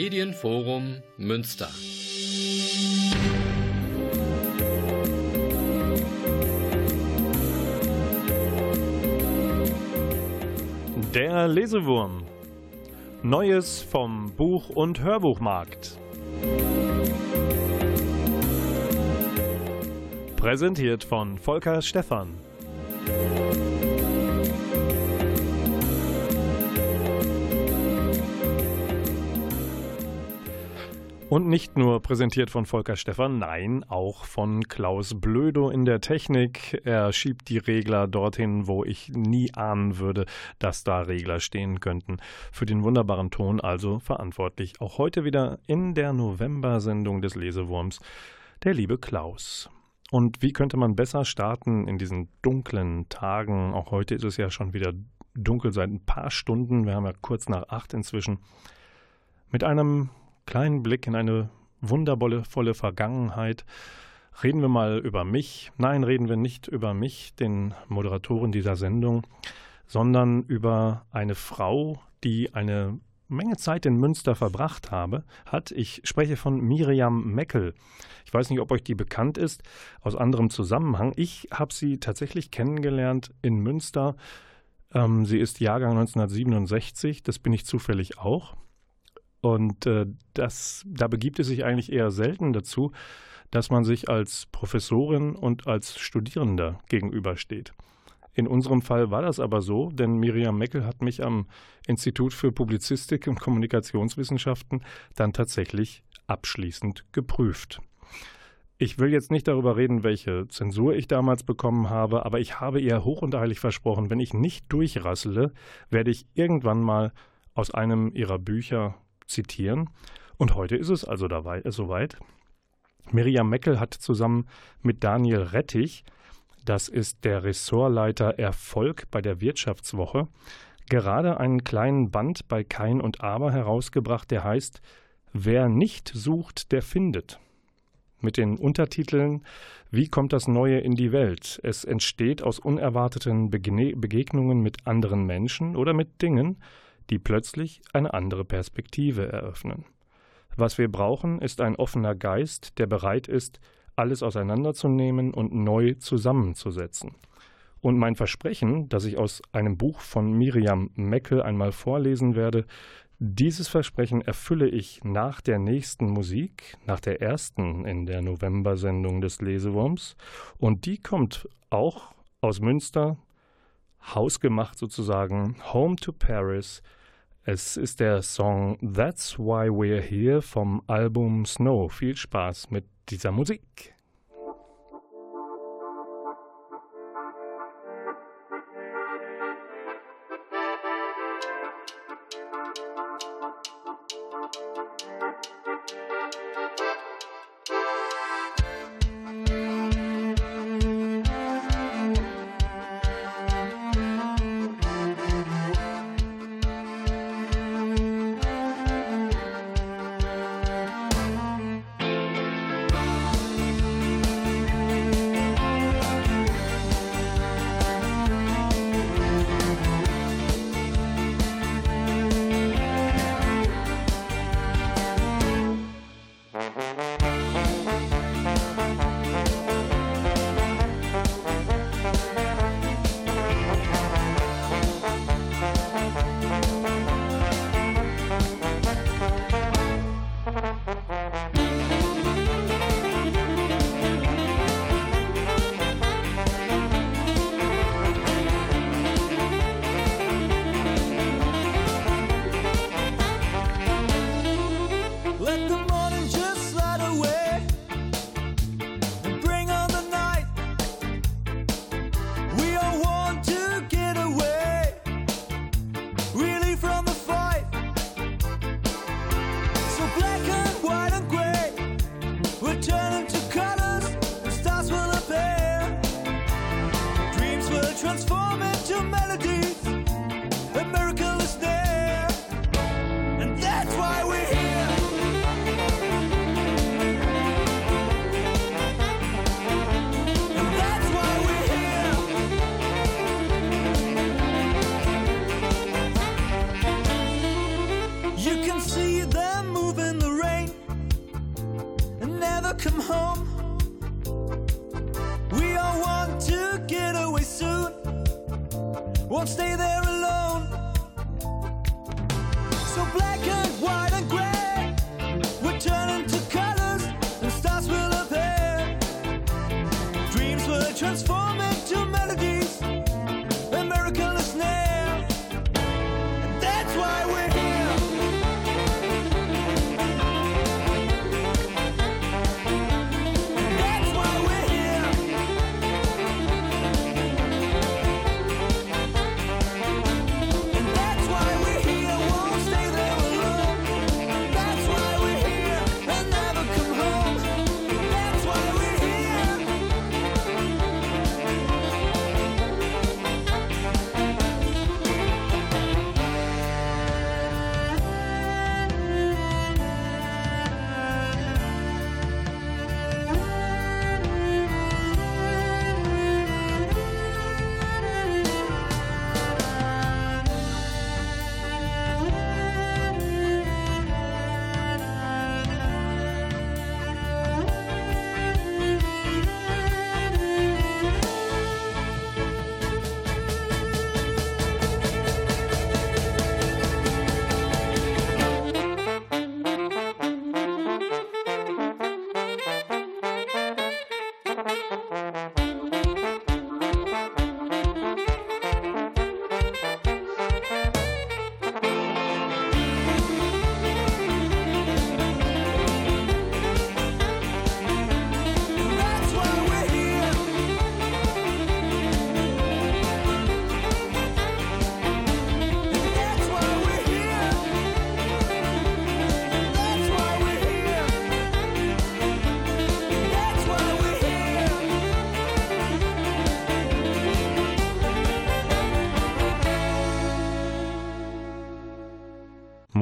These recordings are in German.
Medienforum Münster. Der Lesewurm. Neues vom Buch- und Hörbuchmarkt. Präsentiert von Volker Stephan. Und nicht nur präsentiert von Volker Stephan, nein, auch von Klaus Blödo in der Technik. Er schiebt die Regler dorthin, wo ich nie ahnen würde, dass da Regler stehen könnten. Für den wunderbaren Ton also verantwortlich. Auch heute wieder in der November-Sendung des Lesewurms der liebe Klaus. Und wie könnte man besser starten in diesen dunklen Tagen? Auch heute ist es ja schon wieder dunkel seit ein paar Stunden. Wir haben ja kurz nach acht inzwischen. Mit einem kleinen Blick in eine wundervolle Vergangenheit. Reden wir mal über mich. Nein, reden wir nicht über mich, den Moderatoren dieser Sendung, sondern über eine Frau, die eine Menge Zeit in Münster verbracht habe, hat. Ich spreche von Miriam Meckel. Ich weiß nicht, ob euch die bekannt ist, aus anderem Zusammenhang. Ich habe sie tatsächlich kennengelernt in Münster. Ähm, sie ist Jahrgang 1967, das bin ich zufällig auch. Und äh, das, da begibt es sich eigentlich eher selten dazu, dass man sich als Professorin und als Studierender gegenübersteht. In unserem Fall war das aber so, denn Miriam Meckel hat mich am Institut für Publizistik und Kommunikationswissenschaften dann tatsächlich abschließend geprüft. Ich will jetzt nicht darüber reden, welche Zensur ich damals bekommen habe, aber ich habe ihr hoch und heilig versprochen, wenn ich nicht durchrassele, werde ich irgendwann mal aus einem ihrer Bücher zitieren. Und heute ist es also dabei, äh, soweit. Miriam Meckel hat zusammen mit Daniel Rettich, das ist der Ressortleiter Erfolg bei der Wirtschaftswoche, gerade einen kleinen Band bei Kein und Aber herausgebracht, der heißt Wer nicht sucht, der findet. Mit den Untertiteln Wie kommt das Neue in die Welt? Es entsteht aus unerwarteten Begegnungen mit anderen Menschen oder mit Dingen, die plötzlich eine andere Perspektive eröffnen. Was wir brauchen, ist ein offener Geist, der bereit ist, alles auseinanderzunehmen und neu zusammenzusetzen. Und mein Versprechen, das ich aus einem Buch von Miriam Meckel einmal vorlesen werde, dieses Versprechen erfülle ich nach der nächsten Musik, nach der ersten in der November-Sendung des Lesewurms. Und die kommt auch aus Münster, hausgemacht sozusagen, Home to Paris es ist der Song That's Why We're Here vom Album Snow. Viel Spaß mit dieser Musik.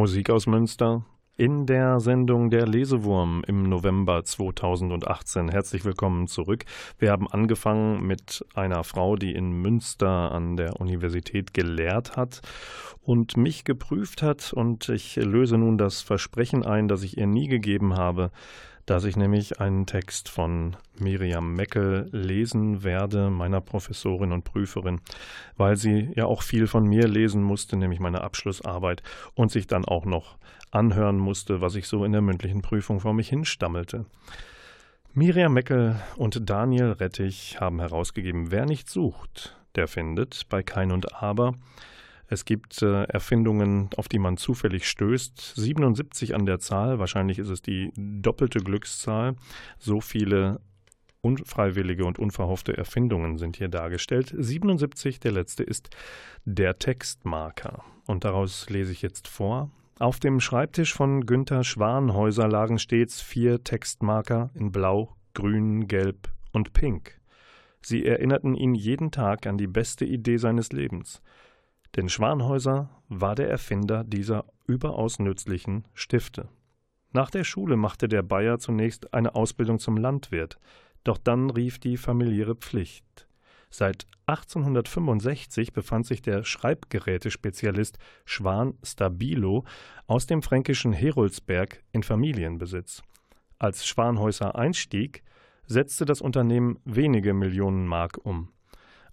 Musik aus Münster in der Sendung Der Lesewurm im November 2018. Herzlich willkommen zurück. Wir haben angefangen mit einer Frau, die in Münster an der Universität gelehrt hat und mich geprüft hat und ich löse nun das Versprechen ein, das ich ihr nie gegeben habe, dass ich nämlich einen Text von Miriam Meckel lesen werde, meiner Professorin und Prüferin, weil sie ja auch viel von mir lesen musste, nämlich meine Abschlussarbeit, und sich dann auch noch anhören musste, was ich so in der mündlichen Prüfung vor mich hinstammelte. Miriam Meckel und Daniel Rettich haben herausgegeben, wer nicht sucht, der findet bei Kein und Aber. Es gibt äh, Erfindungen, auf die man zufällig stößt. 77 an der Zahl, wahrscheinlich ist es die doppelte Glückszahl. So viele unfreiwillige und unverhoffte Erfindungen sind hier dargestellt. 77, der letzte ist der Textmarker. Und daraus lese ich jetzt vor. Auf dem Schreibtisch von Günther Schwanhäuser lagen stets vier Textmarker in Blau, Grün, Gelb und Pink. Sie erinnerten ihn jeden Tag an die beste Idee seines Lebens. Denn Schwanhäuser war der Erfinder dieser überaus nützlichen Stifte. Nach der Schule machte der Bayer zunächst eine Ausbildung zum Landwirt, doch dann rief die familiäre Pflicht. Seit 1865 befand sich der Schreibgerätespezialist Schwan Stabilo aus dem fränkischen Heroldsberg in Familienbesitz. Als Schwanhäuser einstieg, setzte das Unternehmen wenige Millionen Mark um.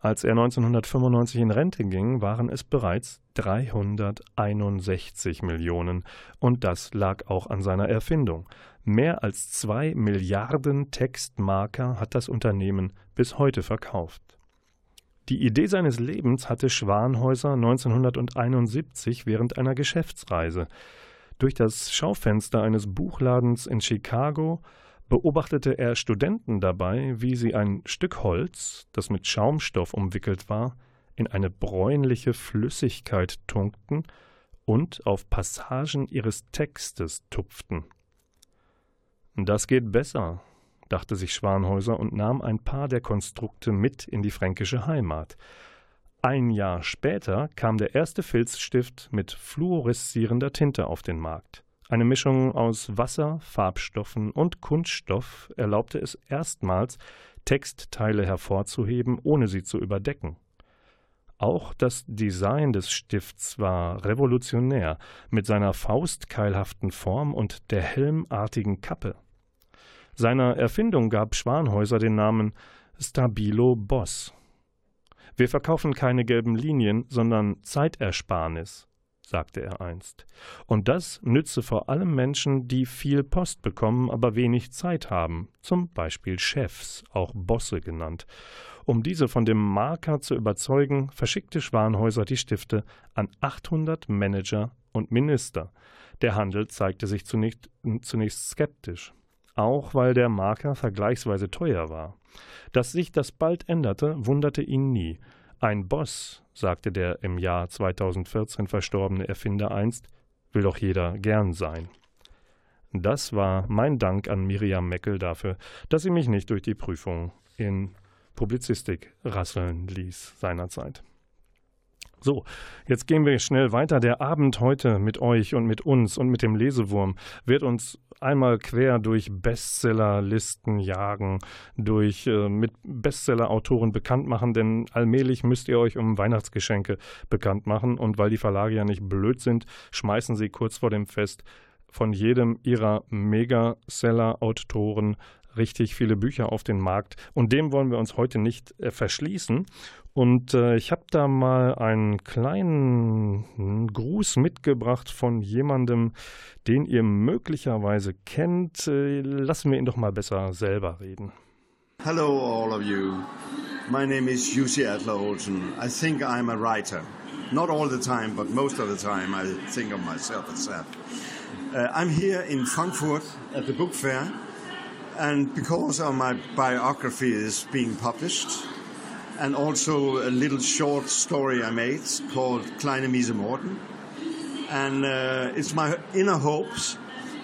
Als er 1995 in Rente ging, waren es bereits 361 Millionen. Und das lag auch an seiner Erfindung. Mehr als zwei Milliarden Textmarker hat das Unternehmen bis heute verkauft. Die Idee seines Lebens hatte Schwanhäuser 1971 während einer Geschäftsreise. Durch das Schaufenster eines Buchladens in Chicago beobachtete er Studenten dabei, wie sie ein Stück Holz, das mit Schaumstoff umwickelt war, in eine bräunliche Flüssigkeit tunkten und auf Passagen ihres Textes tupften. Das geht besser, dachte sich Schwanhäuser und nahm ein paar der Konstrukte mit in die fränkische Heimat. Ein Jahr später kam der erste Filzstift mit fluoreszierender Tinte auf den Markt. Eine Mischung aus Wasser, Farbstoffen und Kunststoff erlaubte es erstmals, Textteile hervorzuheben, ohne sie zu überdecken. Auch das Design des Stifts war revolutionär mit seiner faustkeilhaften Form und der helmartigen Kappe. Seiner Erfindung gab Schwanhäuser den Namen Stabilo Boss. Wir verkaufen keine gelben Linien, sondern Zeitersparnis, sagte er einst. Und das nütze vor allem Menschen, die viel Post bekommen, aber wenig Zeit haben, zum Beispiel Chefs, auch Bosse genannt. Um diese von dem Marker zu überzeugen, verschickte Schwanhäuser die Stifte an 800 Manager und Minister. Der Handel zeigte sich zunächst, zunächst skeptisch auch weil der Marker vergleichsweise teuer war. Dass sich das bald änderte, wunderte ihn nie. Ein Boss, sagte der im Jahr 2014 verstorbene Erfinder einst, will doch jeder gern sein. Das war mein Dank an Miriam Meckel dafür, dass sie mich nicht durch die Prüfung in Publizistik rasseln ließ seinerzeit. So, jetzt gehen wir schnell weiter. Der Abend heute mit euch und mit uns und mit dem Lesewurm wird uns einmal quer durch Bestsellerlisten jagen, durch äh, mit Bestsellerautoren bekannt machen, denn allmählich müsst ihr euch um Weihnachtsgeschenke bekannt machen und weil die Verlage ja nicht blöd sind, schmeißen sie kurz vor dem Fest von jedem ihrer Megaseller-Autoren richtig viele Bücher auf den Markt und dem wollen wir uns heute nicht äh, verschließen. Und äh, ich habe da mal einen kleinen Gruß mitgebracht von jemandem, den ihr möglicherweise kennt. Äh, lassen wir ihn doch mal besser selber reden. Hello, all of you. My name is Jussi Adler Olsen. I think I'm a writer. Not all the time, but most of the time I think of myself as that. Uh, I'm here in Frankfurt at the book fair, and because of my biography is being published, and also a little short story I made called Kleine Miese Morten. And uh, it's my inner hopes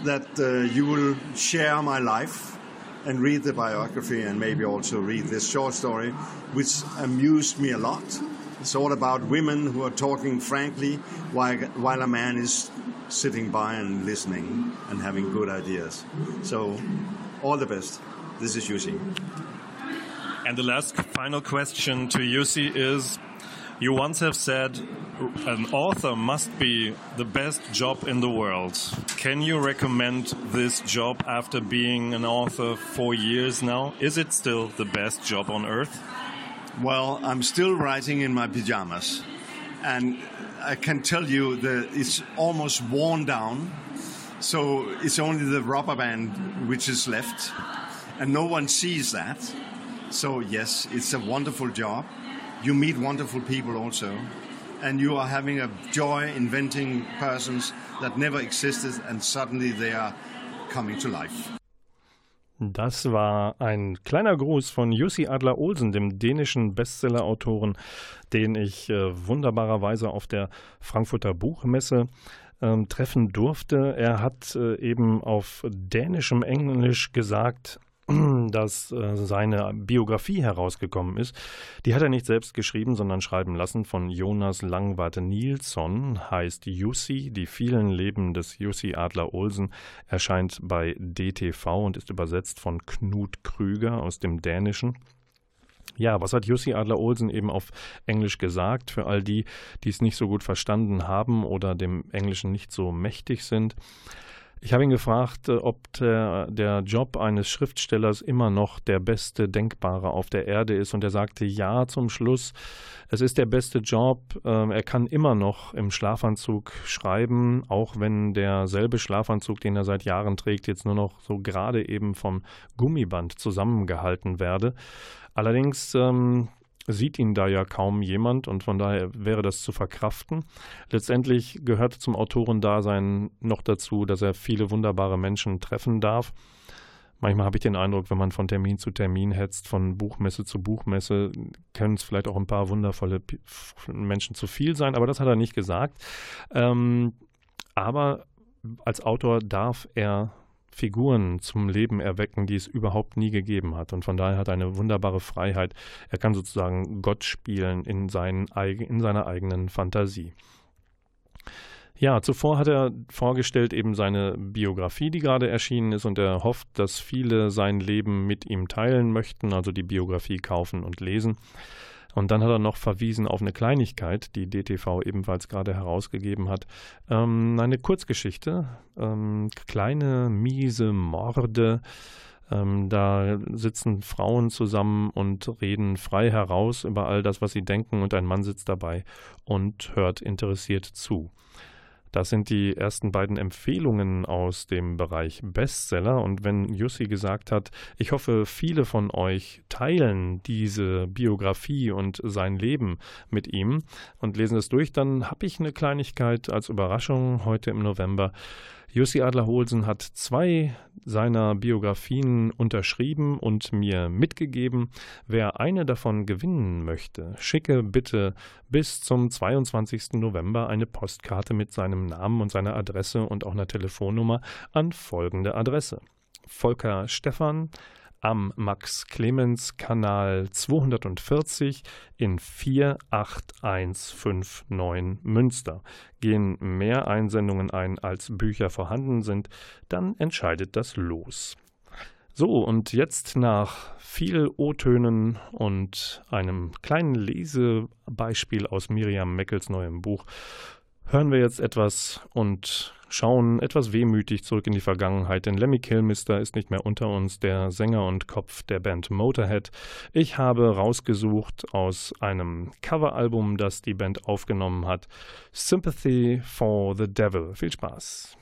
that uh, you will share my life and read the biography and maybe also read this short story, which amused me a lot. It's all about women who are talking frankly while, while a man is sitting by and listening and having good ideas. So, all the best. This is Yusi. And the last final question to Jussi is you once have said an author must be the best job in the world. Can you recommend this job after being an author for years now? Is it still the best job on earth? Well, I'm still writing in my pajamas. And I can tell you that it's almost worn down. So it's only the rubber band which is left. And no one sees that. So, yes, it's a wonderful job. You meet wonderful people also. And you are having a joy inventing persons that never existed and suddenly they are coming to life. Das war ein kleiner Gruß von Jussi Adler Olsen, dem dänischen Bestsellerautoren, den ich äh, wunderbarerweise auf der Frankfurter Buchmesse ähm, treffen durfte. Er hat äh, eben auf dänischem Englisch gesagt, dass äh, seine Biografie herausgekommen ist. Die hat er nicht selbst geschrieben, sondern schreiben lassen von Jonas Langwarte Nilsson, heißt Jussi, die vielen Leben des Jussi Adler Olsen, erscheint bei DTV und ist übersetzt von Knut Krüger aus dem Dänischen. Ja, was hat Jussi Adler Olsen eben auf Englisch gesagt, für all die, die es nicht so gut verstanden haben oder dem Englischen nicht so mächtig sind? Ich habe ihn gefragt, äh, ob der, der, Job eines Schriftstellers immer noch der beste denkbare auf der Erde ist. Und er sagte ja zum Schluss. Es ist der beste Job. Ähm, er kann immer noch im Schlafanzug schreiben, auch wenn derselbe Schlafanzug, den er seit Jahren trägt, jetzt nur noch so gerade eben vom Gummiband zusammengehalten werde. Allerdings ähm, sieht ihn da ja kaum jemand und von daher wäre das zu verkraften. Letztendlich gehört zum Autorendasein noch dazu, dass er viele wunderbare Menschen treffen darf. Manchmal habe ich den Eindruck, wenn man von Termin zu Termin hetzt, von Buchmesse zu Buchmesse, können es vielleicht auch ein paar wundervolle Menschen zu viel sein, aber das hat er nicht gesagt. Ähm, aber als Autor darf er Figuren zum Leben erwecken, die es überhaupt nie gegeben hat. Und von daher hat er eine wunderbare Freiheit. Er kann sozusagen Gott spielen in, seinen, in seiner eigenen Fantasie. Ja, zuvor hat er vorgestellt eben seine Biografie, die gerade erschienen ist, und er hofft, dass viele sein Leben mit ihm teilen möchten, also die Biografie kaufen und lesen. Und dann hat er noch verwiesen auf eine Kleinigkeit, die DTV ebenfalls gerade herausgegeben hat. Ähm, eine Kurzgeschichte, ähm, kleine, miese Morde. Ähm, da sitzen Frauen zusammen und reden frei heraus über all das, was sie denken, und ein Mann sitzt dabei und hört interessiert zu. Das sind die ersten beiden Empfehlungen aus dem Bereich Bestseller. Und wenn Jussi gesagt hat, ich hoffe, viele von euch teilen diese Biografie und sein Leben mit ihm und lesen es durch, dann habe ich eine Kleinigkeit als Überraschung heute im November. Jussi Adler-Holsen hat zwei seiner Biografien unterschrieben und mir mitgegeben. Wer eine davon gewinnen möchte, schicke bitte bis zum 22. November eine Postkarte mit seinem Namen und seiner Adresse und auch einer Telefonnummer an folgende Adresse. Volker Stephan, am Max-Clemens-Kanal 240 in 48159 Münster. Gehen mehr Einsendungen ein, als Bücher vorhanden sind, dann entscheidet das Los. So, und jetzt nach viel O-Tönen und einem kleinen Lesebeispiel aus Miriam Meckels neuem Buch hören wir jetzt etwas und schauen etwas wehmütig zurück in die Vergangenheit, denn Lemmy Kilmister ist nicht mehr unter uns, der Sänger und Kopf der Band Motorhead. Ich habe rausgesucht aus einem Coveralbum, das die Band aufgenommen hat, Sympathy for the Devil. Viel Spaß.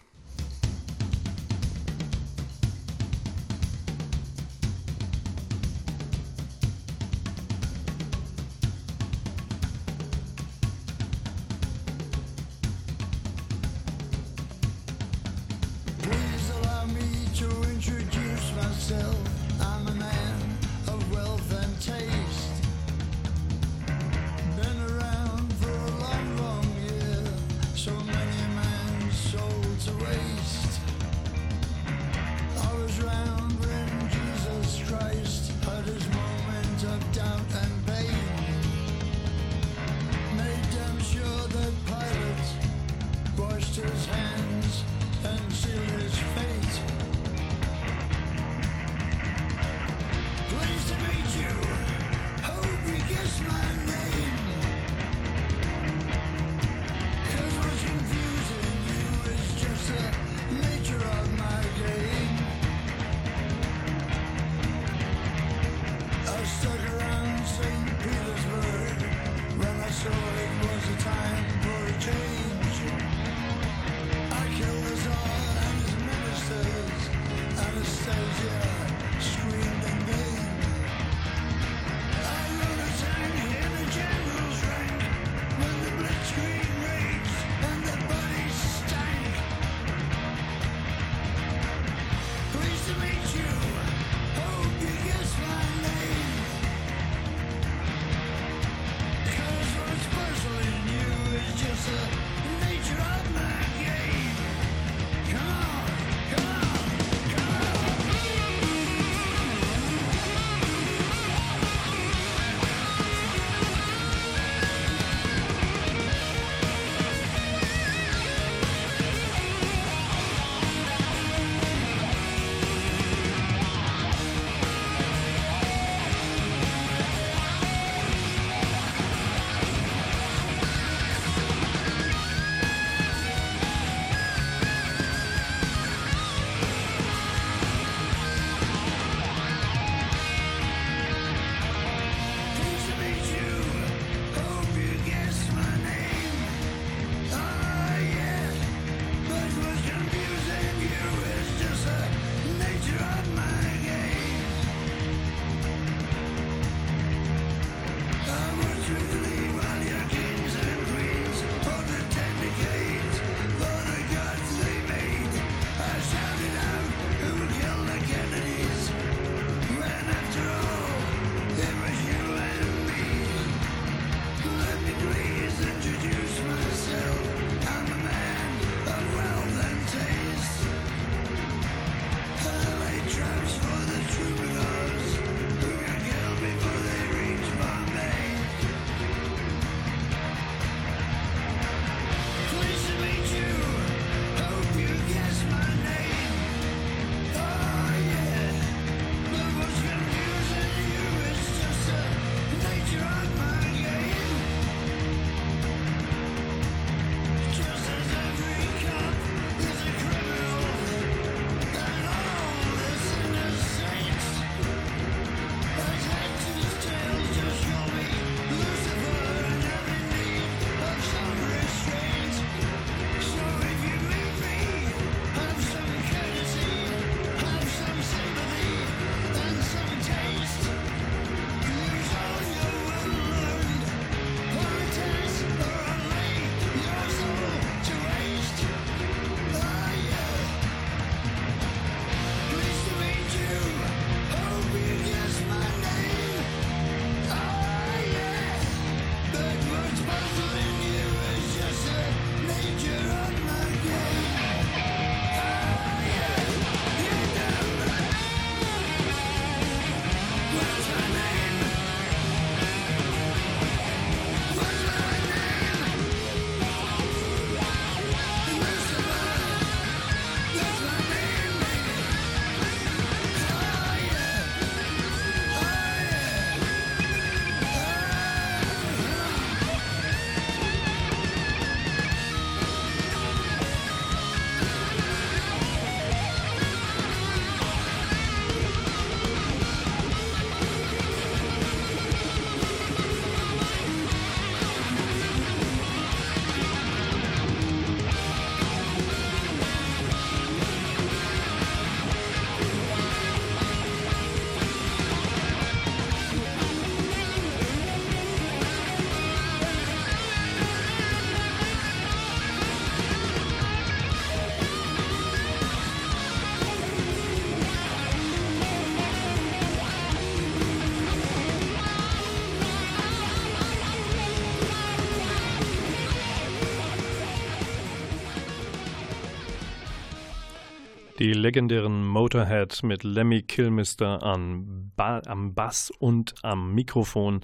Die legendären Motorhead mit Lemmy Kilmister an ba am Bass und am Mikrofon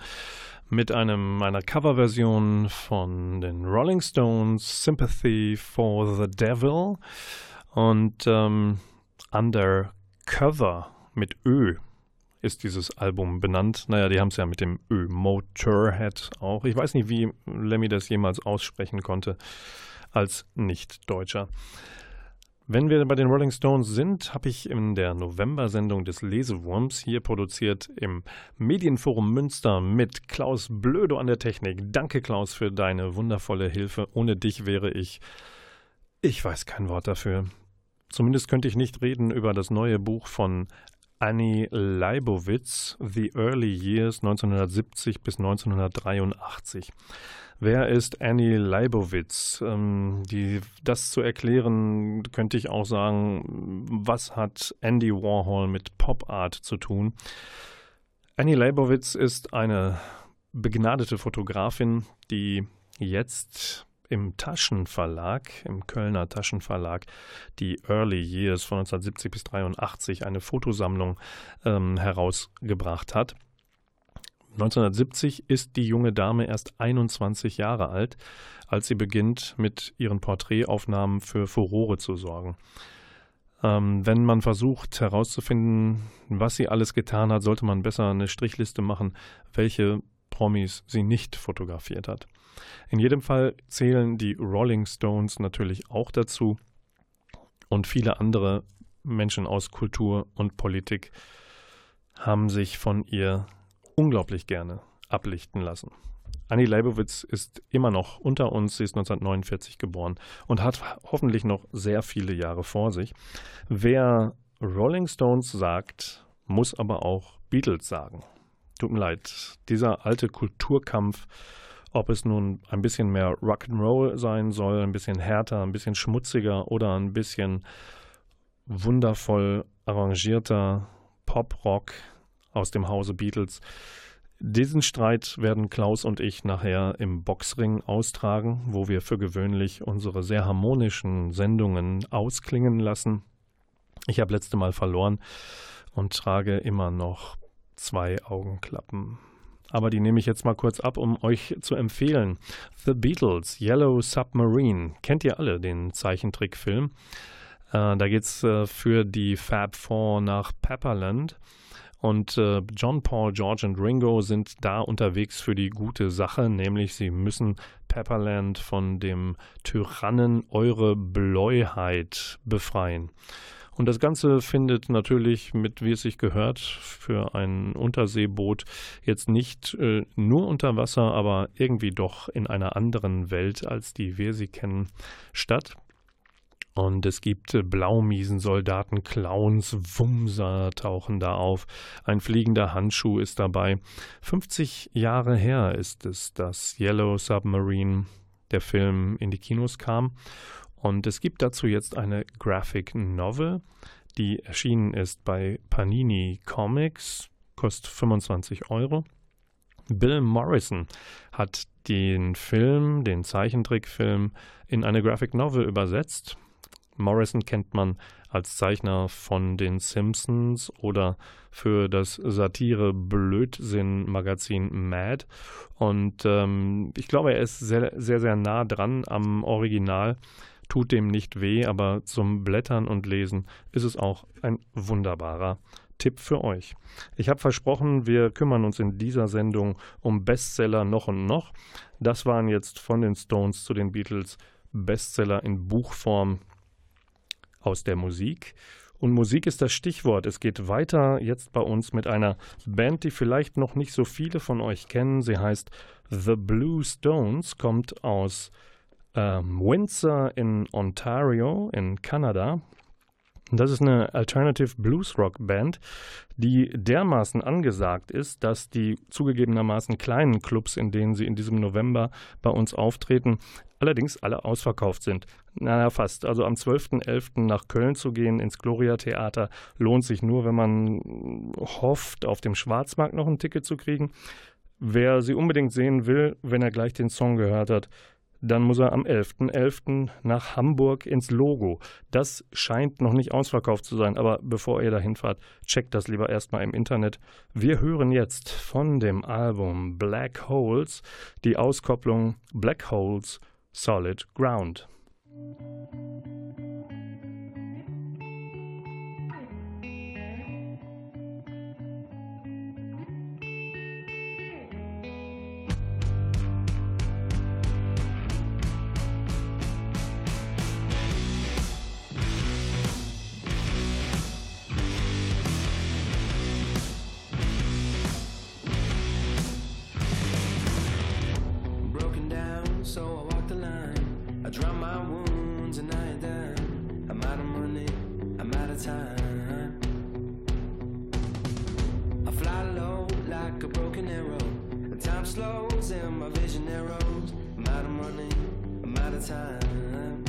mit einem einer Coverversion von den Rolling Stones Sympathy for the Devil und ähm, Undercover mit Ö ist dieses Album benannt. Naja, die haben es ja mit dem Ö Motorhead auch. Ich weiß nicht, wie Lemmy das jemals aussprechen konnte als Nicht-Deutscher. Wenn wir bei den Rolling Stones sind, habe ich in der November-Sendung des Lesewurms hier produziert im Medienforum Münster mit Klaus Blödo an der Technik. Danke, Klaus, für deine wundervolle Hilfe. Ohne dich wäre ich. Ich weiß kein Wort dafür. Zumindest könnte ich nicht reden über das neue Buch von Annie Leibowitz, The Early Years 1970 bis 1983. Wer ist Annie Leibowitz? Ähm, die, das zu erklären, könnte ich auch sagen, was hat Andy Warhol mit Pop Art zu tun? Annie Leibowitz ist eine begnadete Fotografin, die jetzt im Taschenverlag, im Kölner Taschenverlag, die Early Years von 1970 bis 1983 eine Fotosammlung ähm, herausgebracht hat. 1970 ist die junge Dame erst 21 Jahre alt, als sie beginnt, mit ihren Porträtaufnahmen für Furore zu sorgen. Ähm, wenn man versucht herauszufinden, was sie alles getan hat, sollte man besser eine Strichliste machen, welche Promis sie nicht fotografiert hat. In jedem Fall zählen die Rolling Stones natürlich auch dazu und viele andere Menschen aus Kultur und Politik haben sich von ihr unglaublich gerne ablichten lassen. Annie Leibowitz ist immer noch unter uns. Sie ist 1949 geboren und hat hoffentlich noch sehr viele Jahre vor sich. Wer Rolling Stones sagt, muss aber auch Beatles sagen. Tut mir leid, dieser alte Kulturkampf, ob es nun ein bisschen mehr Rock'n'Roll sein soll, ein bisschen härter, ein bisschen schmutziger oder ein bisschen wundervoll arrangierter Pop-Rock, aus dem Hause Beatles. Diesen Streit werden Klaus und ich nachher im Boxring austragen, wo wir für gewöhnlich unsere sehr harmonischen Sendungen ausklingen lassen. Ich habe letzte Mal verloren und trage immer noch zwei Augenklappen. Aber die nehme ich jetzt mal kurz ab, um euch zu empfehlen. The Beatles, Yellow Submarine. Kennt ihr alle den Zeichentrickfilm? Äh, da geht es äh, für die Fab Four nach Pepperland. Und äh, John, Paul, George und Ringo sind da unterwegs für die gute Sache, nämlich sie müssen Pepperland von dem Tyrannen Eure Bläuheit befreien. Und das Ganze findet natürlich mit, wie es sich gehört, für ein Unterseeboot jetzt nicht äh, nur unter Wasser, aber irgendwie doch in einer anderen Welt, als die wir sie kennen, statt. Und es gibt äh, Blaumiesensoldaten, Clowns, Wumser tauchen da auf. Ein fliegender Handschuh ist dabei. 50 Jahre her ist es, dass Yellow Submarine, der Film, in die Kinos kam. Und es gibt dazu jetzt eine Graphic Novel, die erschienen ist bei Panini Comics, kostet 25 Euro. Bill Morrison hat den Film, den Zeichentrickfilm, in eine Graphic Novel übersetzt Morrison kennt man als Zeichner von den Simpsons oder für das Satire-Blödsinn-Magazin Mad. Und ähm, ich glaube, er ist sehr, sehr, sehr nah dran am Original. Tut dem nicht weh, aber zum Blättern und Lesen ist es auch ein wunderbarer Tipp für euch. Ich habe versprochen, wir kümmern uns in dieser Sendung um Bestseller noch und noch. Das waren jetzt von den Stones zu den Beatles Bestseller in Buchform aus der Musik. Und Musik ist das Stichwort. Es geht weiter jetzt bei uns mit einer Band, die vielleicht noch nicht so viele von euch kennen. Sie heißt The Blue Stones, kommt aus ähm, Windsor in Ontario in Kanada. Das ist eine Alternative Blues Rock Band, die dermaßen angesagt ist, dass die zugegebenermaßen kleinen Clubs, in denen sie in diesem November bei uns auftreten, allerdings alle ausverkauft sind. Naja, fast. Also am 12.11. nach Köln zu gehen ins Gloria Theater lohnt sich nur, wenn man hofft, auf dem Schwarzmarkt noch ein Ticket zu kriegen. Wer sie unbedingt sehen will, wenn er gleich den Song gehört hat, dann muss er am 11.11. .11. nach Hamburg ins Logo. Das scheint noch nicht ausverkauft zu sein, aber bevor ihr dahin fahrt, checkt das lieber erstmal im Internet. Wir hören jetzt von dem Album Black Holes die Auskopplung Black Holes Solid Ground. so I walk the line. I drown my wounds and I die. I'm out of money, I'm out of time. I fly low like a broken arrow. The time slows and my vision narrows. I'm out of money, I'm out of time.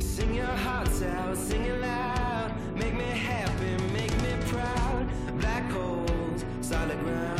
Sing your hearts out, sing it loud. Make me happy, make me proud. Black holes, solid ground.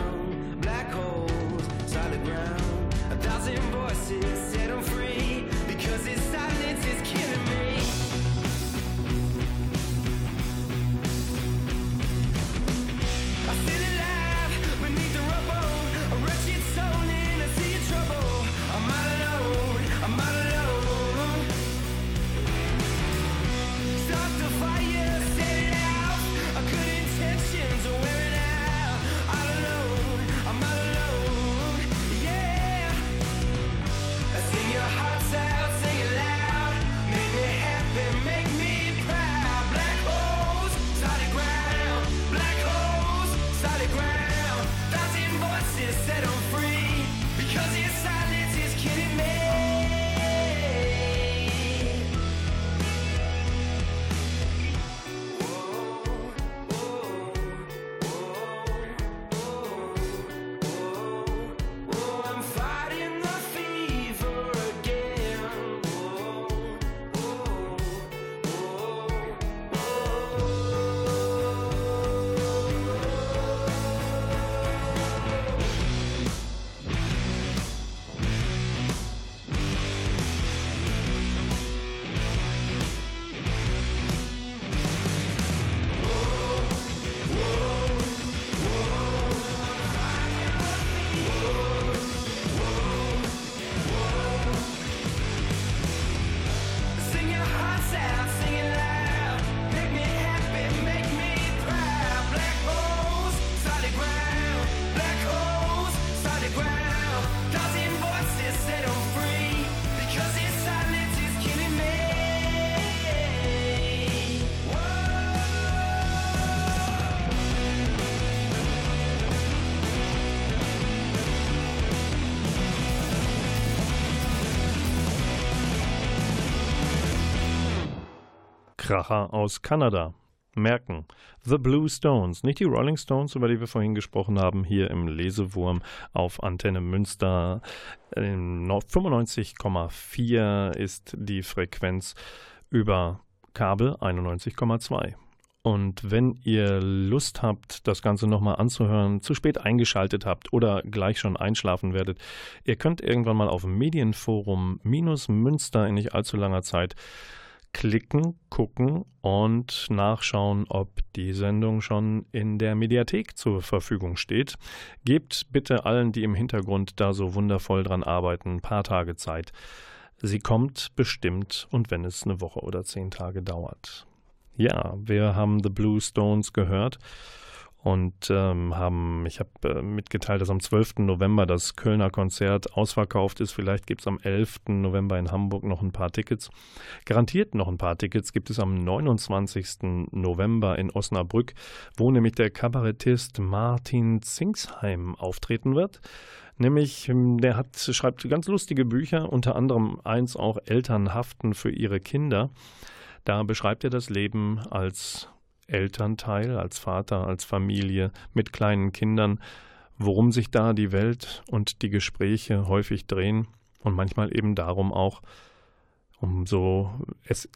Kracher aus Kanada. Merken. The Blue Stones, nicht die Rolling Stones, über die wir vorhin gesprochen haben, hier im Lesewurm auf Antenne Münster. 95,4 ist die Frequenz über Kabel 91,2. Und wenn ihr Lust habt, das Ganze nochmal anzuhören, zu spät eingeschaltet habt oder gleich schon einschlafen werdet, ihr könnt irgendwann mal auf Medienforum minus Münster in nicht allzu langer Zeit klicken, gucken und nachschauen, ob die Sendung schon in der Mediathek zur Verfügung steht. Gebt bitte allen, die im Hintergrund da so wundervoll dran arbeiten, ein paar Tage Zeit. Sie kommt bestimmt und wenn es eine Woche oder zehn Tage dauert. Ja, wir haben The Blue Stones gehört und ähm, haben, ich habe äh, mitgeteilt, dass am 12. November das Kölner Konzert ausverkauft ist. Vielleicht gibt es am 11. November in Hamburg noch ein paar Tickets. Garantiert noch ein paar Tickets gibt es am 29. November in Osnabrück, wo nämlich der Kabarettist Martin Zingsheim auftreten wird. Nämlich, ähm, der hat, schreibt ganz lustige Bücher, unter anderem eins auch Eltern haften für ihre Kinder. Da beschreibt er das Leben als Elternteil, als Vater, als Familie mit kleinen Kindern, worum sich da die Welt und die Gespräche häufig drehen und manchmal eben darum auch, um so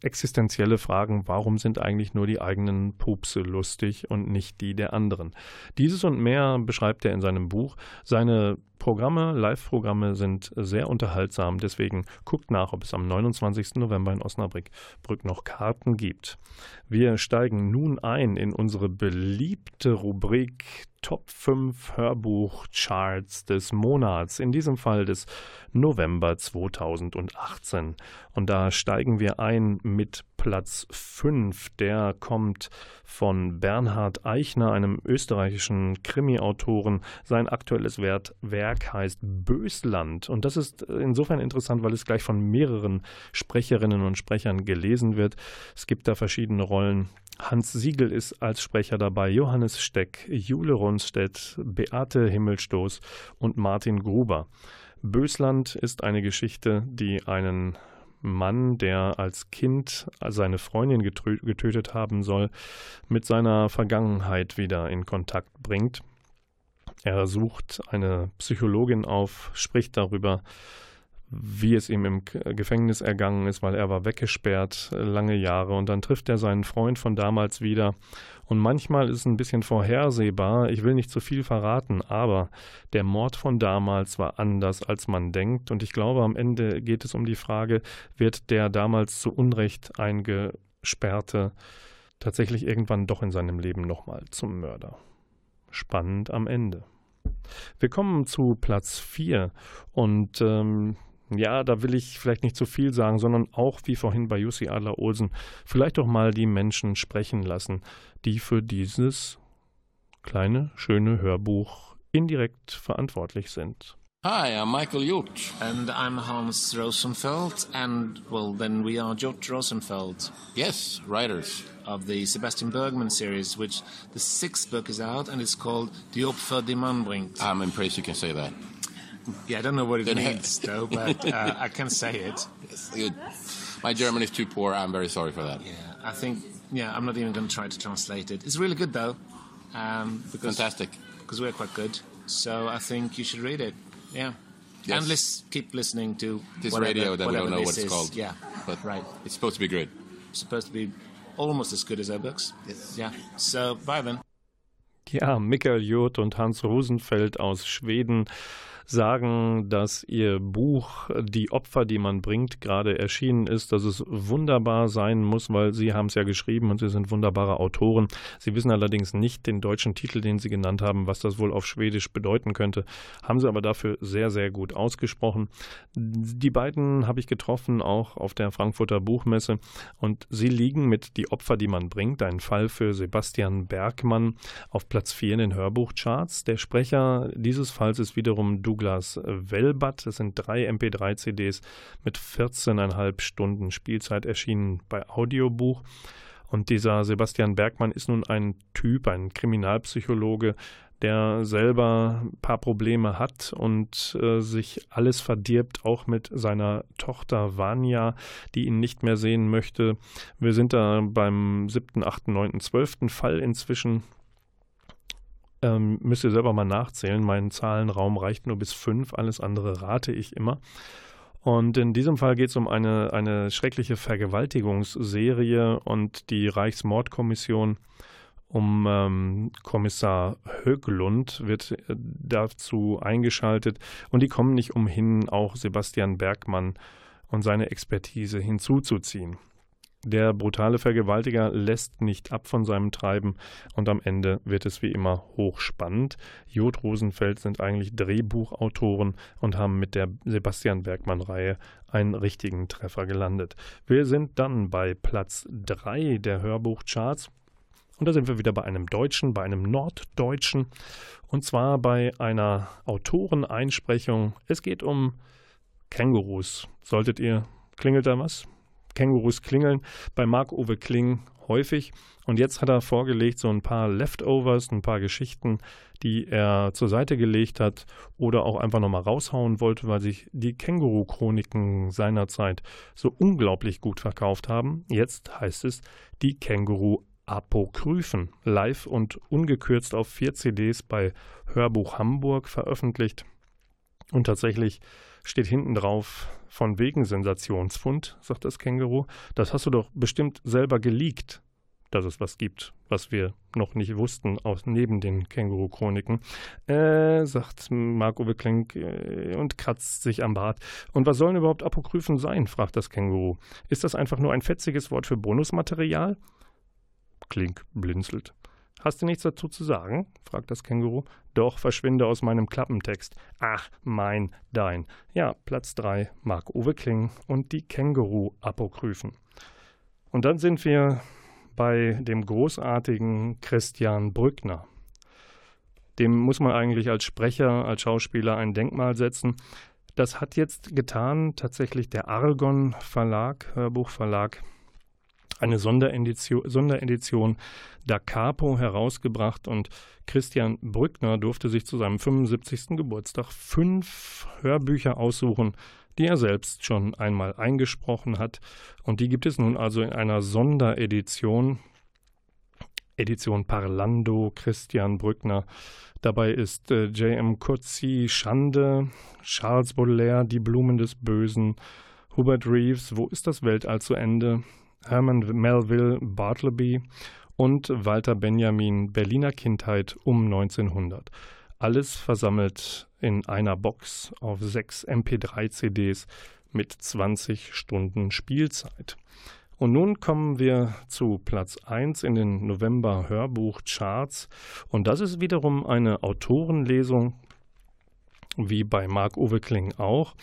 existenzielle Fragen, warum sind eigentlich nur die eigenen Pupse lustig und nicht die der anderen. Dieses und mehr beschreibt er in seinem Buch. Seine Programme, Live-Programme sind sehr unterhaltsam, deswegen guckt nach, ob es am 29. November in Osnabrück noch Karten gibt. Wir steigen nun ein in unsere beliebte Rubrik Top 5 Hörbuch-Charts des Monats, in diesem Fall des November 2018. Und da steigen wir ein mit Platz 5. Der kommt von Bernhard Eichner, einem österreichischen Krimi-Autoren. Sein aktuelles Werk heißt Bösland. Und das ist insofern interessant, weil es gleich von mehreren Sprecherinnen und Sprechern gelesen wird. Es gibt da verschiedene Rollen. Hans Siegel ist als Sprecher dabei, Johannes Steck, Jule Ronstedt, Beate Himmelstoß und Martin Gruber. Bösland ist eine Geschichte, die einen Mann, der als Kind seine Freundin getötet haben soll, mit seiner Vergangenheit wieder in Kontakt bringt. Er sucht eine Psychologin auf, spricht darüber, wie es ihm im Gefängnis ergangen ist, weil er war weggesperrt lange Jahre. Und dann trifft er seinen Freund von damals wieder. Und manchmal ist es ein bisschen vorhersehbar, ich will nicht zu viel verraten, aber der Mord von damals war anders, als man denkt. Und ich glaube, am Ende geht es um die Frage, wird der damals zu Unrecht eingesperrte tatsächlich irgendwann doch in seinem Leben nochmal zum Mörder. Spannend am Ende. Wir kommen zu Platz 4 und ähm, ja, da will ich vielleicht nicht zu viel sagen, sondern auch wie vorhin bei Jussi Adler Olsen, vielleicht doch mal die Menschen sprechen lassen, die für dieses kleine, schöne Hörbuch indirekt verantwortlich sind. Hi, I'm Michael Jurt. And I'm Hans Rosenfeld, and well, then we are Jurt Rosenfeld. Yes, writers. Of the Sebastian Bergman series, which the sixth book is out, and it's called Die Opfer, die man bringt. I'm impressed you can say that. Yeah, I don't know what it means though, but uh, I can say it. Yes, good. My German is too poor. I'm very sorry for that. Yeah, I think. Yeah, I'm not even going to try to translate it. It's really good though. Um, because, Fantastic. Because we're quite good. So I think you should read it. Yeah. Yes. And lis- keep listening to this whatever, radio that we don't know what it's called. Yeah. But right. It's supposed to be good. It's supposed to be almost as good as our books. Yes. Yeah. So bye then. Ja, Michael Jurt und Hans Rosenfeld aus Schweden sagen, dass ihr Buch Die Opfer, die man bringt, gerade erschienen ist, dass es wunderbar sein muss, weil sie haben es ja geschrieben und sie sind wunderbare Autoren. Sie wissen allerdings nicht den deutschen Titel, den sie genannt haben, was das wohl auf Schwedisch bedeuten könnte, haben sie aber dafür sehr, sehr gut ausgesprochen. Die beiden habe ich getroffen, auch auf der Frankfurter Buchmesse und sie liegen mit Die Opfer, die man bringt, ein Fall für Sebastian Bergmann auf Platz 4 in den Hörbuchcharts. Der Sprecher dieses Falls ist wiederum Douglas Douglas Welbat. Das sind drei MP3-CDs mit 14,5 Stunden Spielzeit erschienen bei Audiobuch. Und dieser Sebastian Bergmann ist nun ein Typ, ein Kriminalpsychologe, der selber ein paar Probleme hat und äh, sich alles verdirbt, auch mit seiner Tochter Vanya, die ihn nicht mehr sehen möchte. Wir sind da beim 7., 8., 9., 12. Fall inzwischen. Ähm, müsst ihr selber mal nachzählen. Mein Zahlenraum reicht nur bis fünf, alles andere rate ich immer. Und in diesem Fall geht es um eine, eine schreckliche Vergewaltigungsserie und die Reichsmordkommission um ähm, Kommissar Höglund wird äh, dazu eingeschaltet und die kommen nicht umhin, auch Sebastian Bergmann und seine Expertise hinzuzuziehen. Der brutale Vergewaltiger lässt nicht ab von seinem Treiben und am Ende wird es wie immer hochspannend. Jod Rosenfeld sind eigentlich Drehbuchautoren und haben mit der Sebastian Bergmann-Reihe einen richtigen Treffer gelandet. Wir sind dann bei Platz 3 der Hörbuchcharts. Und da sind wir wieder bei einem Deutschen, bei einem Norddeutschen. Und zwar bei einer Autoreneinsprechung. Es geht um Kängurus. Solltet ihr, klingelt da was? Kängurus klingeln bei Marc-Uwe Kling häufig. Und jetzt hat er vorgelegt so ein paar Leftovers, ein paar Geschichten, die er zur Seite gelegt hat oder auch einfach nochmal raushauen wollte, weil sich die Känguru-Chroniken seinerzeit so unglaublich gut verkauft haben. Jetzt heißt es die Känguru-Apokryphen. Live und ungekürzt auf vier CDs bei Hörbuch Hamburg veröffentlicht. Und tatsächlich steht hinten drauf, von wegen Sensationsfund, sagt das Känguru. Das hast du doch bestimmt selber geleakt, dass es was gibt, was wir noch nicht wussten, aus, neben den Känguru-Chroniken. Äh, sagt Marco Klink äh, und kratzt sich am Bart. Und was sollen überhaupt Apokryphen sein, fragt das Känguru. Ist das einfach nur ein fetziges Wort für Bonusmaterial? Klink blinzelt. Hast du nichts dazu zu sagen? fragt das Känguru. Doch, verschwinde aus meinem Klappentext. Ach, mein, dein. Ja, Platz 3, Marc-Uwe Kling und die Känguru-Apokryphen. Und dann sind wir bei dem großartigen Christian Brückner. Dem muss man eigentlich als Sprecher, als Schauspieler ein Denkmal setzen. Das hat jetzt getan tatsächlich der Argon Verlag, Hörbuchverlag, eine Sonderedition, Sonderedition Da Capo herausgebracht und Christian Brückner durfte sich zu seinem 75. Geburtstag fünf Hörbücher aussuchen, die er selbst schon einmal eingesprochen hat. Und die gibt es nun also in einer Sonderedition, Edition Parlando Christian Brückner. Dabei ist äh, J.M. Coetzee Schande, Charles Baudelaire Die Blumen des Bösen, Hubert Reeves Wo ist das Weltall zu Ende, Herman Melville Bartleby und Walter Benjamin Berliner Kindheit um 1900. Alles versammelt in einer Box auf sechs MP3-CDs mit 20 Stunden Spielzeit. Und nun kommen wir zu Platz 1 in den November Hörbuch-Charts. Und das ist wiederum eine Autorenlesung, wie bei Marc-Uwe Kling auch.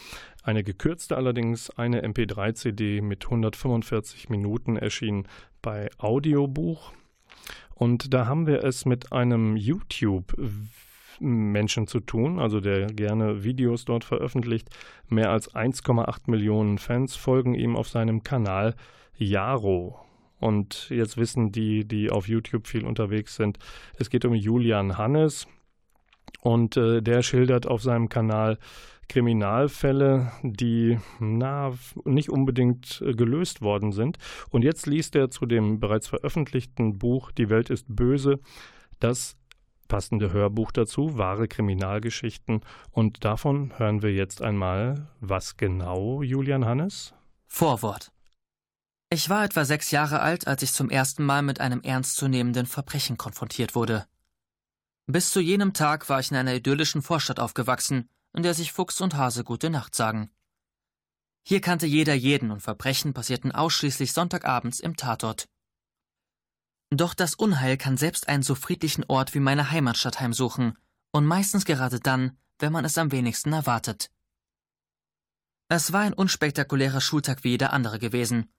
Eine gekürzte allerdings, eine MP3-CD mit 145 Minuten erschien bei Audiobuch. Und da haben wir es mit einem YouTube Menschen zu tun, also der gerne Videos dort veröffentlicht. Mehr als 1,8 Millionen Fans folgen ihm auf seinem Kanal Jaro. Und jetzt wissen die, die auf YouTube viel unterwegs sind, es geht um Julian Hannes und äh, der schildert auf seinem Kanal Kriminalfälle, die na, nicht unbedingt äh, gelöst worden sind. Und jetzt liest er zu dem bereits veröffentlichten Buch Die Welt ist böse das passende Hörbuch dazu, wahre Kriminalgeschichten. Und davon hören wir jetzt einmal, was genau, Julian Hannes? Vorwort. Ich war etwa sechs Jahre alt, als ich zum ersten Mal mit einem ernstzunehmenden Verbrechen konfrontiert wurde. Bis zu jenem Tag war ich in einer idyllischen Vorstadt aufgewachsen, in der sich Fuchs und Hase gute Nacht sagen. Hier kannte jeder jeden und Verbrechen passierten ausschließlich Sonntagabends im Tatort. Doch das Unheil kann selbst einen so friedlichen Ort wie meine Heimatstadt heimsuchen, und meistens gerade dann, wenn man es am wenigsten erwartet. Es war ein unspektakulärer Schultag wie jeder andere gewesen.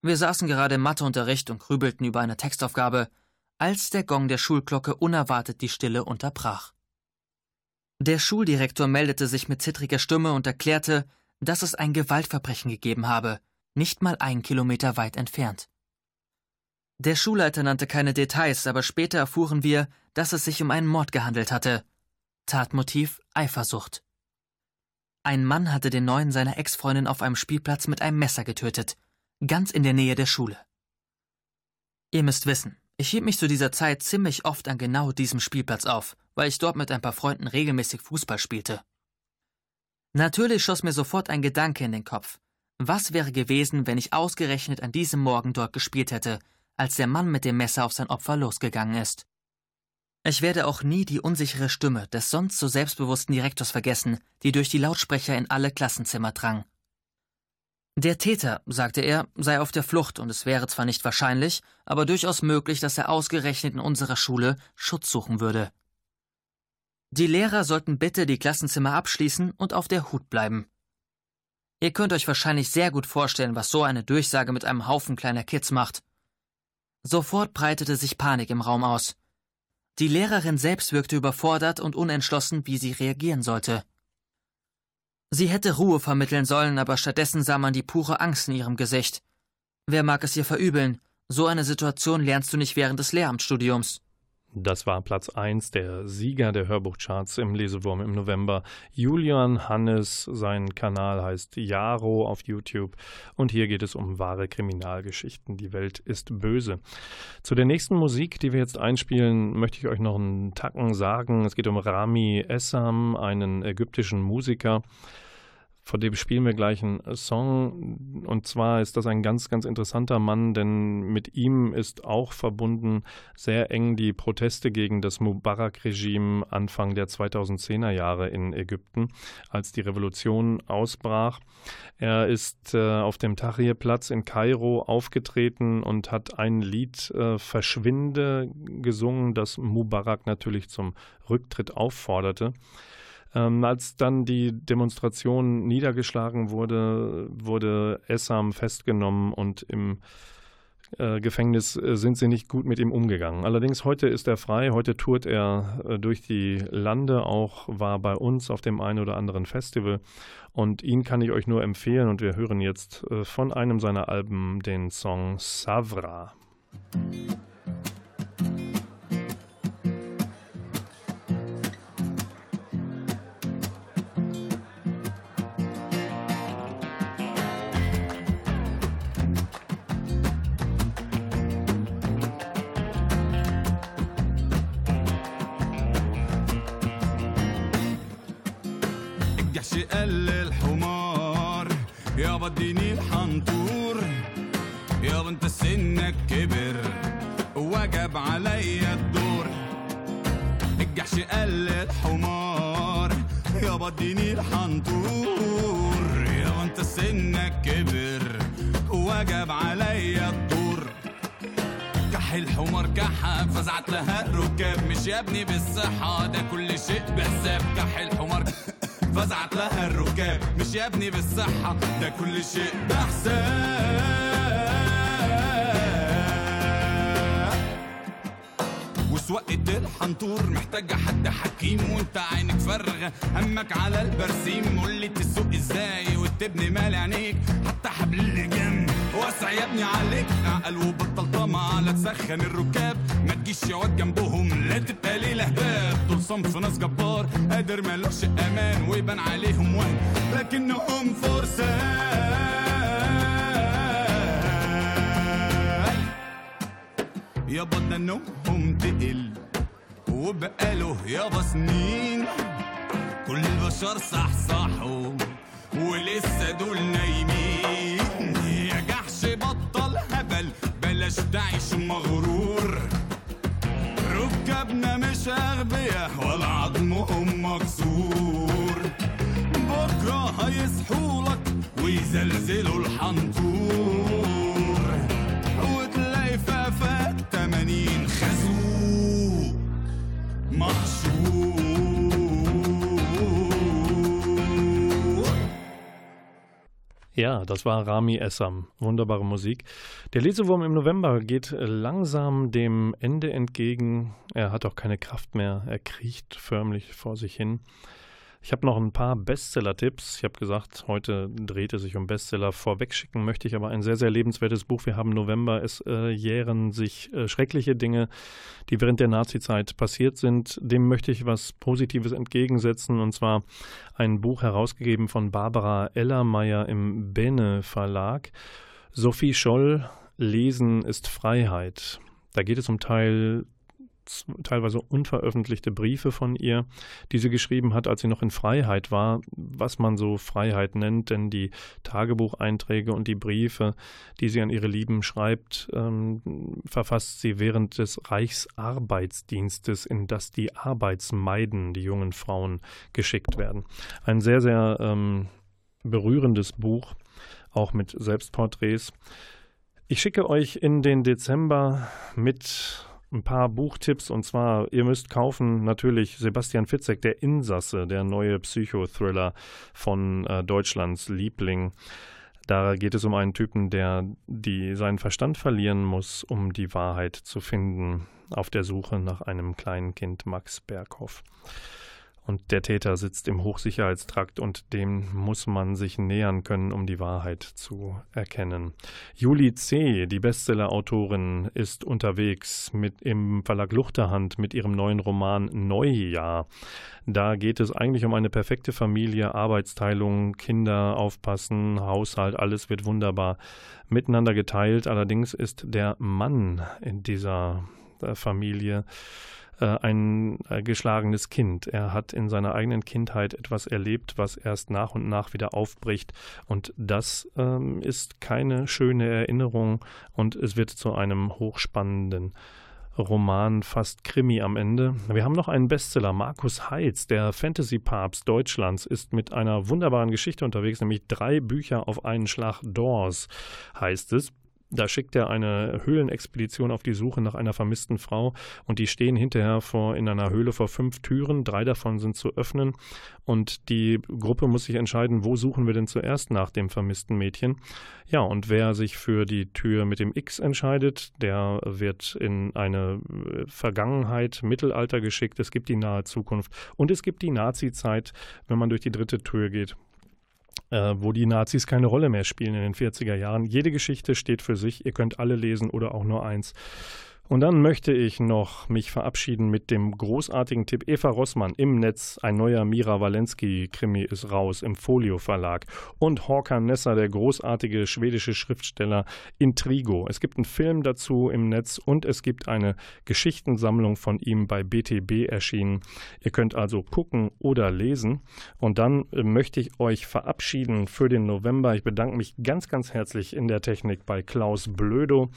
Wir saßen gerade im Matheunterricht und grübelten über eine Textaufgabe, als der Gong der Schulglocke unerwartet die Stille unterbrach. Der Schuldirektor meldete sich mit zittriger Stimme und erklärte, dass es ein Gewaltverbrechen gegeben habe, nicht mal einen Kilometer weit entfernt. Der Schulleiter nannte keine Details, aber später erfuhren wir, dass es sich um einen Mord gehandelt hatte. Tatmotiv Eifersucht. Ein Mann hatte den neuen seiner Ex-Freundin auf einem Spielplatz mit einem Messer getötet, ganz in der Nähe der Schule. Ihr müsst wissen, ich hielt mich zu dieser Zeit ziemlich oft an genau diesem Spielplatz auf, weil ich dort mit ein paar Freunden regelmäßig Fußball spielte. Natürlich schoss mir sofort ein Gedanke in den Kopf. Was wäre gewesen, wenn ich ausgerechnet an diesem Morgen dort gespielt hätte, als der Mann mit dem Messer auf sein Opfer losgegangen ist. Ich werde auch nie die unsichere Stimme des sonst so selbstbewussten Direktors vergessen, die durch die Lautsprecher in alle Klassenzimmer drang. Der Täter, sagte er, sei auf der Flucht und es wäre zwar nicht wahrscheinlich, aber durchaus möglich, dass er ausgerechnet in unserer Schule Schutz suchen würde. Die Lehrer sollten bitte die Klassenzimmer abschließen und auf der Hut bleiben. Ihr könnt euch wahrscheinlich sehr gut vorstellen, was so eine Durchsage mit einem Haufen kleiner Kids macht. Sofort breitete sich Panik im Raum aus. Die Lehrerin selbst wirkte überfordert und unentschlossen, wie sie reagieren sollte. Sie hätte Ruhe vermitteln sollen, aber stattdessen sah man die pure Angst in ihrem Gesicht. Wer mag es ihr verübeln? So eine Situation lernst du nicht während des Lehramtsstudiums. Das war Platz 1 der Sieger der Hörbuchcharts im Lesewurm im November. Julian Hannes, sein Kanal heißt Jaro auf YouTube und hier geht es um wahre Kriminalgeschichten. Die Welt ist böse. Zu der nächsten Musik, die wir jetzt einspielen, möchte ich euch noch einen Tacken sagen. Es geht um Rami Essam, einen ägyptischen Musiker Von dem spielen wir gleich einen Song. Und zwar ist das ein ganz, ganz interessanter Mann, denn mit ihm ist auch verbunden sehr eng die Proteste gegen das Mubarak-Regime Anfang der 2010er Jahre in Ägypten, als die Revolution ausbrach. Er ist äh, auf dem Tahrir-Platz in Kairo aufgetreten und hat ein Lied äh, Verschwinde gesungen, das Mubarak natürlich zum Rücktritt aufforderte. Ähm, als dann die Demonstration niedergeschlagen wurde, wurde Essam festgenommen und im äh, Gefängnis äh, sind sie nicht gut mit ihm umgegangen. Allerdings heute ist er frei, heute tourt er äh, durch die Lande, auch war bei uns auf dem einen oder anderen Festival und ihn kann ich euch nur empfehlen und wir hören jetzt äh, von einem seiner Alben den Song Savra. Musik وديني الحنطور يا انت سنك كبر. وجب عليا الدور. الجحش قال الحمار يا اديني الحنطور يا انت سنك كبر. وجب عليا الدور. كح الحمار كحة فزعت لها الركاب مش يا ابني بالصحة ده كل شيء بحساب. كح الحمار فزعت لها الركاب. مش يا ابني بالصحة ده كل شيء بحساب وسواقة الحنطور محتاجة حد حكيم وانت عينك فارغة همك على البرسيم قول لي تسوق إزاي؟ وتبني مال عينيك حتى حبل اللجام واسع يا ابني عليك. اعقل وبطل طمع لا تسخن الركاب. ما تجيش واد جنبهم لا تبقى ليه لهباب دول صنف ناس جبار قادر مالوش أمان ويبان عليهم وهم. لكنهم فرسان يابا ده نومهم تقل وبقاله يابا سنين. كل البشر صحصحوا ولسه دول نايمين. بلاش تعيش مغرور ركبنا مش أغبياء ولا عظمهم مكسور بكرة هيصحولك ويزلزلوا الحنطور وتلاقي فافات تمانين خازوق محشور Ja, das war Rami Essam. Wunderbare Musik. Der Lesewurm im November geht langsam dem Ende entgegen. Er hat auch keine Kraft mehr. Er kriecht förmlich vor sich hin. Ich habe noch ein paar Bestseller-Tipps. Ich habe gesagt, heute dreht es sich um Bestseller. Vorwegschicken möchte ich aber ein sehr, sehr lebenswertes Buch. Wir haben November. Es äh, jähren sich äh, schreckliche Dinge, die während der Nazizeit passiert sind. Dem möchte ich was Positives entgegensetzen. Und zwar ein Buch herausgegeben von Barbara Ellermeier im Bene Verlag. Sophie Scholl, Lesen ist Freiheit. Da geht es um Teil teilweise unveröffentlichte Briefe von ihr, die sie geschrieben hat, als sie noch in Freiheit war, was man so Freiheit nennt, denn die Tagebucheinträge und die Briefe, die sie an ihre Lieben schreibt, ähm, verfasst sie während des Reichsarbeitsdienstes, in das die Arbeitsmeiden, die jungen Frauen, geschickt werden. Ein sehr, sehr ähm, berührendes Buch, auch mit Selbstporträts. Ich schicke euch in den Dezember mit ein paar Buchtipps und zwar, ihr müsst kaufen natürlich Sebastian Fitzek, der Insasse, der neue Psychothriller von äh, Deutschlands Liebling. Da geht es um einen Typen, der die, seinen Verstand verlieren muss, um die Wahrheit zu finden, auf der Suche nach einem kleinen Kind Max Berghoff. Und der Täter sitzt im Hochsicherheitstrakt und dem muss man sich nähern können, um die Wahrheit zu erkennen. Julie C., die Bestseller-Autorin, ist unterwegs mit im Verlag Luchterhand mit ihrem neuen Roman Neujahr. Da geht es eigentlich um eine perfekte Familie, Arbeitsteilung, Kinder aufpassen, Haushalt, alles wird wunderbar miteinander geteilt. Allerdings ist der Mann in dieser äh, Familie ein äh, geschlagenes Kind. Er hat in seiner eigenen Kindheit etwas erlebt, was erst nach und nach wieder aufbricht. Und das ähm, ist keine schöne Erinnerung und es wird zu einem hochspannenden Roman, fast Krimi am Ende. Wir haben noch einen Bestseller. Markus Heitz, der Fantasy-Papst Deutschlands, ist mit einer wunderbaren Geschichte unterwegs, nämlich drei Bücher auf einen Schlag Doors, heißt es. Da schickt er eine Höhlenexpedition auf die Suche nach einer vermissten Frau und die stehen hinterher vor in einer Höhle vor fünf Türen. Drei davon sind zu öffnen und die Gruppe muss sich entscheiden, wo suchen wir denn zuerst nach dem vermissten Mädchen. Ja, und wer sich für die Tür mit dem X entscheidet, der wird in eine äh, Vergangenheit, Mittelalter geschickt. Es gibt die nahe Zukunft und es gibt die Nazi-Zeit, wenn man durch die dritte Tür geht äh, wo die Nazis keine Rolle mehr spielen in den 40er Jahren. Jede Geschichte steht für sich. Ihr könnt alle lesen oder auch nur eins. Und dann möchte ich noch mich verabschieden mit dem großartigen Tipp Eva Rossmann im Netz. Ein neuer Mira Walensky-Krimi ist raus im Folio Verlag. Und Håkan Nesser, der großartige schwedische Schriftsteller Intrigo. Es gibt einen Film dazu im Netz und es gibt eine Geschichtensammlung von ihm bei BTB erschienen. Ihr könnt also gucken oder lesen. Und dann möchte ich euch verabschieden für den November. Ich bedanke mich ganz, ganz herzlich in der Technik bei Klaus Blödo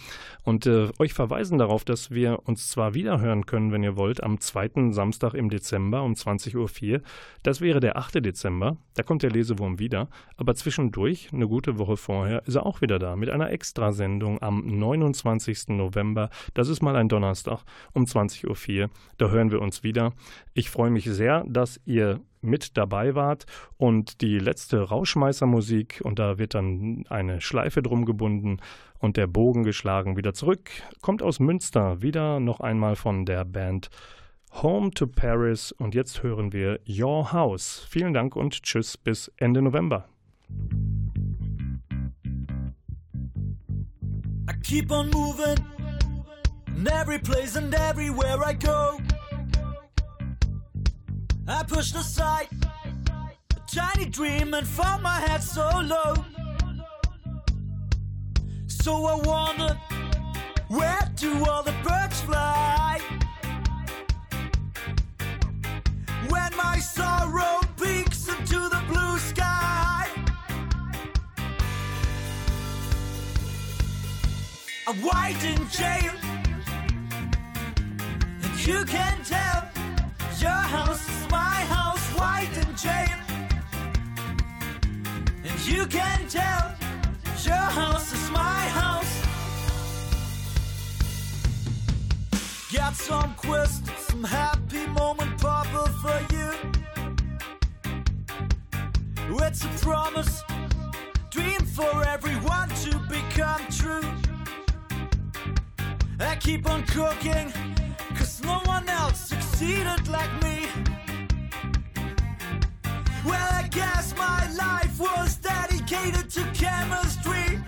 und äh, euch verweisen darauf, dass wir uns zwar wieder hören können, wenn ihr wollt, am zweiten Samstag im Dezember um 20.04 Uhr. Das wäre der 8. Dezember. Da kommt der Lesewurm wieder. Aber zwischendurch, eine gute Woche vorher, ist er auch wieder da mit einer Extrasendung am 29. November. Das ist mal ein Donnerstag um 20.04 Uhr. Da hören wir uns wieder. Ich freue mich sehr, dass ihr mit dabei wart. Und die letzte Rauschmeißermusik, und da wird dann eine Schleife drum gebunden und der Bogen geschlagen wieder zurück, kommt aus Münster, wieder noch einmal von der Band Home to Paris. Und jetzt hören wir Your House. Vielen Dank und tschüss bis Ende November. I keep on moving in every place and everywhere I go. I pushed aside a tiny dream and found my head so low. So I wondered, where do all the birds fly? When my sorrow peaks into the blue sky, I'm white in jail, and you can tell your house is my house, white and jail. And you can tell your house is my house. Got some quest, some happy moment purple for you. It's a promise, dream for everyone to become true. I keep on cooking, no one else succeeded like me. Well, I guess my life was dedicated to chemistry.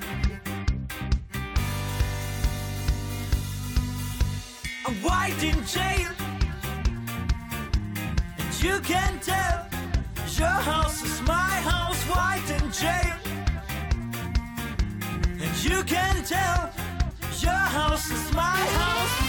I'm white in jail, and you can tell your house is my house, white in jail. And you can tell your house is my house.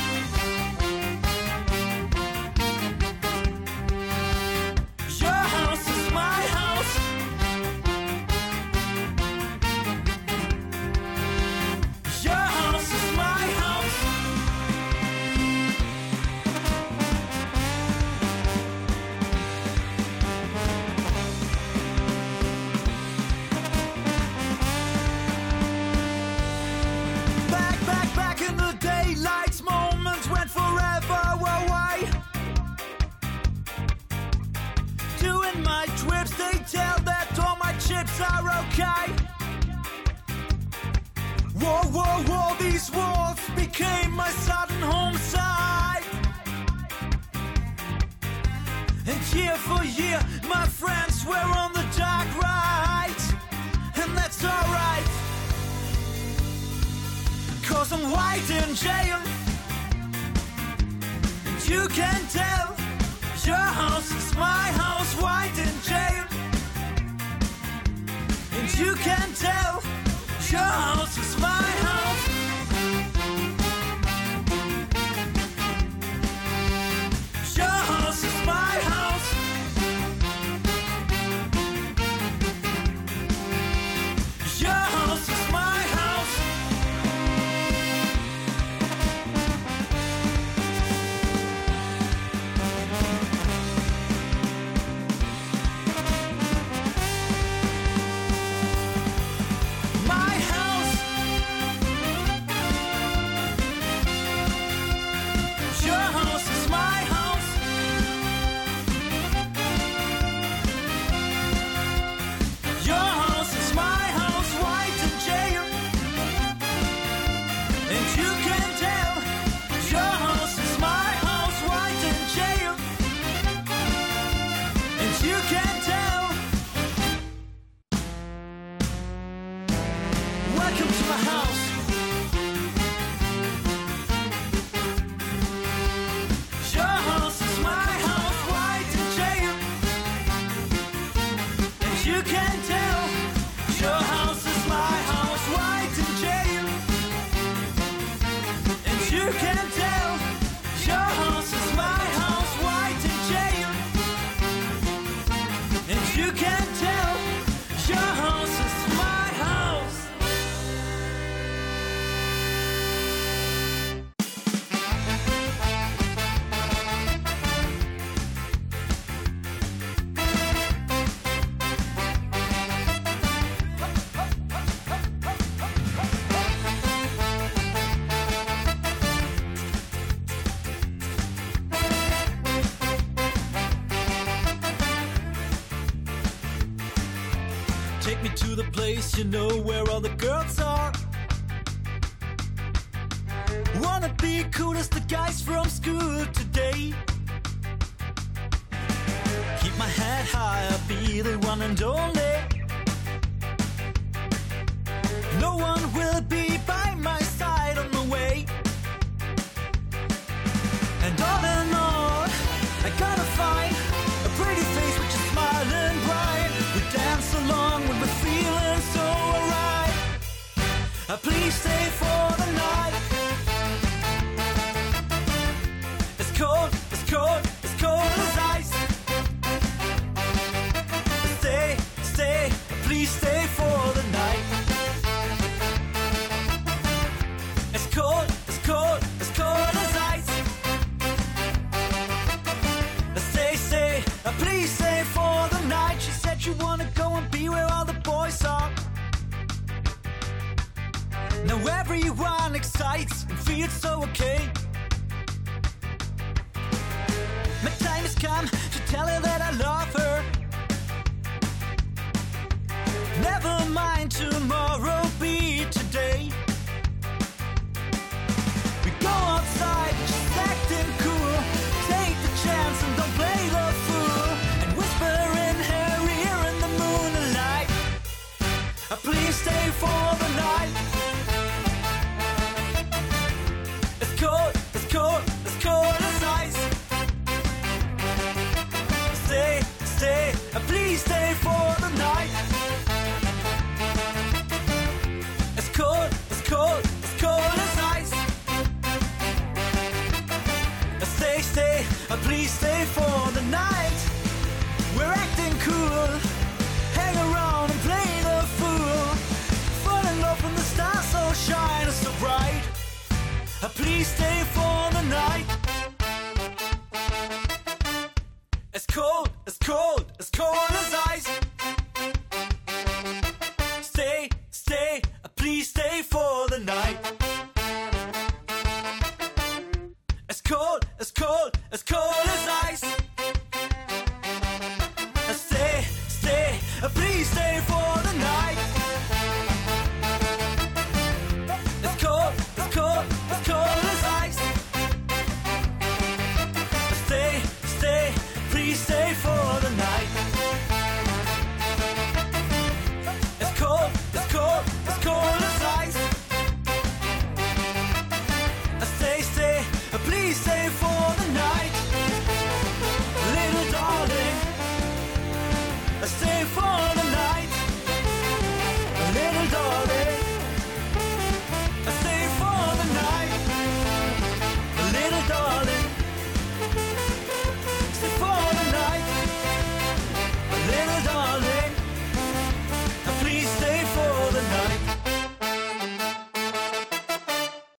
Are okay. Whoa, whoa, whoa, these walls became my sudden home side. And year for year, my friends were on the dark ride. And that's alright. Cause I'm white in jail. And you can tell your house is my house, white in jail. And you can tell your house is my place you know where all the girls are.